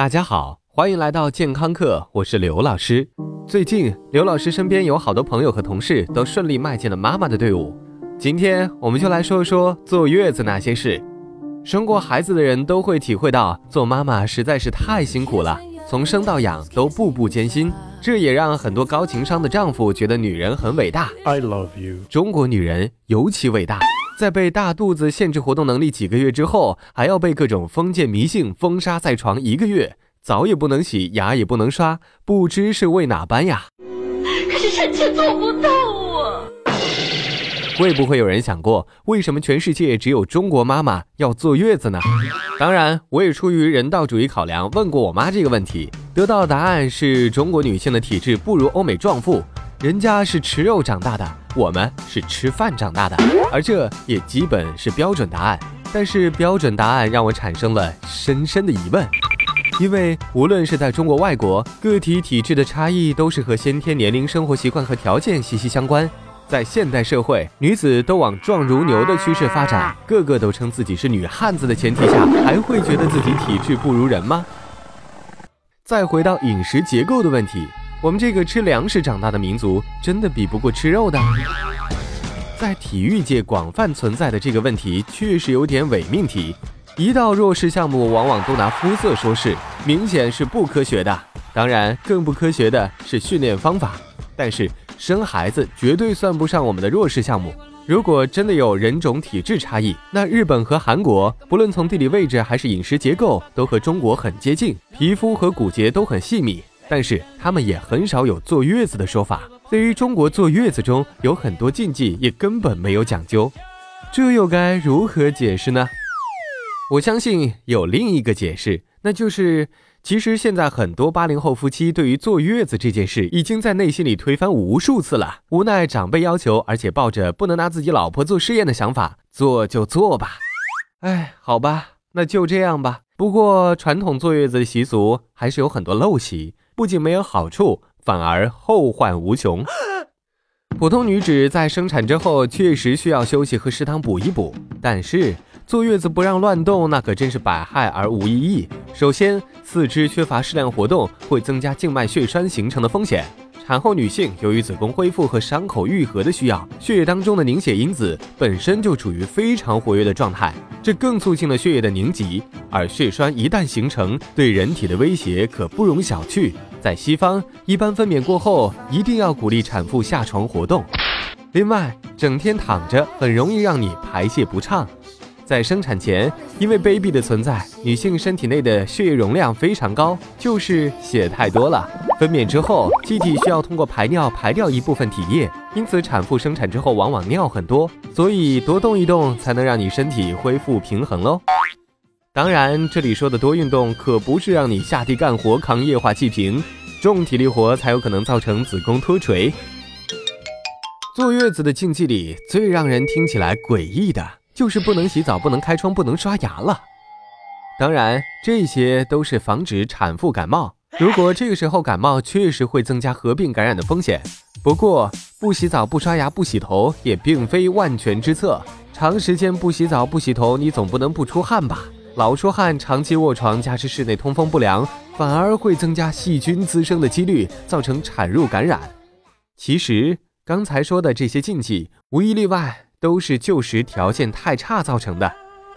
大家好，欢迎来到健康课，我是刘老师。最近，刘老师身边有好多朋友和同事都顺利迈进了妈妈的队伍。今天，我们就来说说坐月子那些事。生过孩子的人都会体会到，做妈妈实在是太辛苦了，从生到养都步步艰辛。这也让很多高情商的丈夫觉得女人很伟大。I love you。中国女人尤其伟大，在被大肚子限制活动能力几个月之后，还要被各种封建迷信封杀在床一个月，澡也不能洗，牙也不能刷，不知是为哪般呀？可是臣妾做不到啊！会不会有人想过，为什么全世界只有中国妈妈要坐月子呢？当然，我也出于人道主义考量，问过我妈这个问题，得到的答案是中国女性的体质不如欧美壮妇，人家是吃肉长大的，我们是吃饭长大的，而这也基本是标准答案。但是标准答案让我产生了深深的疑问，因为无论是在中国、外国，个体体质的差异都是和先天年龄、生活习惯和条件息息相关。在现代社会，女子都往壮如牛的趋势发展，个个都称自己是女汉子的前提下，还会觉得自己体质不如人吗？再回到饮食结构的问题，我们这个吃粮食长大的民族，真的比不过吃肉的？在体育界广泛存在的这个问题，确实有点伪命题。一到弱势项目，往往都拿肤色说事，明显是不科学的。当然，更不科学的是训练方法。但是生孩子绝对算不上我们的弱势项目。如果真的有人种体质差异，那日本和韩国不论从地理位置还是饮食结构，都和中国很接近，皮肤和骨节都很细密。但是他们也很少有坐月子的说法。对于中国坐月子中有很多禁忌，也根本没有讲究，这又该如何解释呢？我相信有另一个解释，那就是。其实现在很多八零后夫妻对于坐月子这件事，已经在内心里推翻无数次了。无奈长辈要求，而且抱着不能拿自己老婆做试验的想法，做就做吧。哎，好吧，那就这样吧。不过传统坐月子的习俗还是有很多陋习，不仅没有好处，反而后患无穷。普通女子在生产之后确实需要休息和食堂补一补，但是。坐月子不让乱动，那可真是百害而无一益。首先，四肢缺乏适量活动，会增加静脉血栓形成的风险。产后女性由于子宫恢复和伤口愈合的需要，血液当中的凝血因子本身就处于非常活跃的状态，这更促进了血液的凝集。而血栓一旦形成，对人体的威胁可不容小觑。在西方，一般分娩过后一定要鼓励产妇下床活动。另外，整天躺着很容易让你排泄不畅。在生产前，因为 baby 的存在，女性身体内的血液容量非常高，就是血太多了。分娩之后，机体需要通过排尿排掉一部分体液，因此产妇生产之后往往尿很多。所以多动一动，才能让你身体恢复平衡喽。当然，这里说的多运动，可不是让你下地干活扛液化气瓶，重体力活才有可能造成子宫脱垂。坐月子的禁忌里，最让人听起来诡异的。就是不能洗澡，不能开窗，不能刷牙了。当然，这些都是防止产妇感冒。如果这个时候感冒，确实会增加合并感染的风险。不过，不洗澡、不刷牙、不洗头也并非万全之策。长时间不洗澡、不洗头，你总不能不出汗吧？老出汗，长期卧床，加之室内通风不良，反而会增加细菌滋生的几率，造成产褥感染。其实，刚才说的这些禁忌，无一例外。都是旧时条件太差造成的。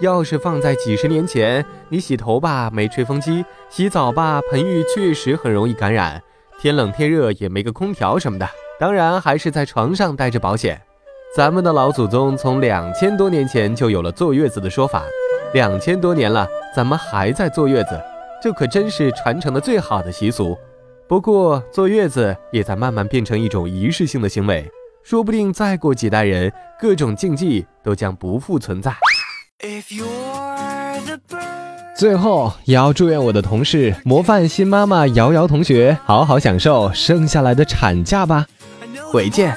要是放在几十年前，你洗头吧没吹风机，洗澡吧盆浴确实很容易感染。天冷天热也没个空调什么的，当然还是在床上带着保险。咱们的老祖宗从两千多年前就有了坐月子的说法，两千多年了，咱们还在坐月子，这可真是传承的最好的习俗。不过坐月子也在慢慢变成一种仪式性的行为。说不定再过几代人，各种禁忌都将不复存在。最后，也要祝愿我的同事模范新妈妈瑶瑶同学好好享受剩下来的产假吧。回见。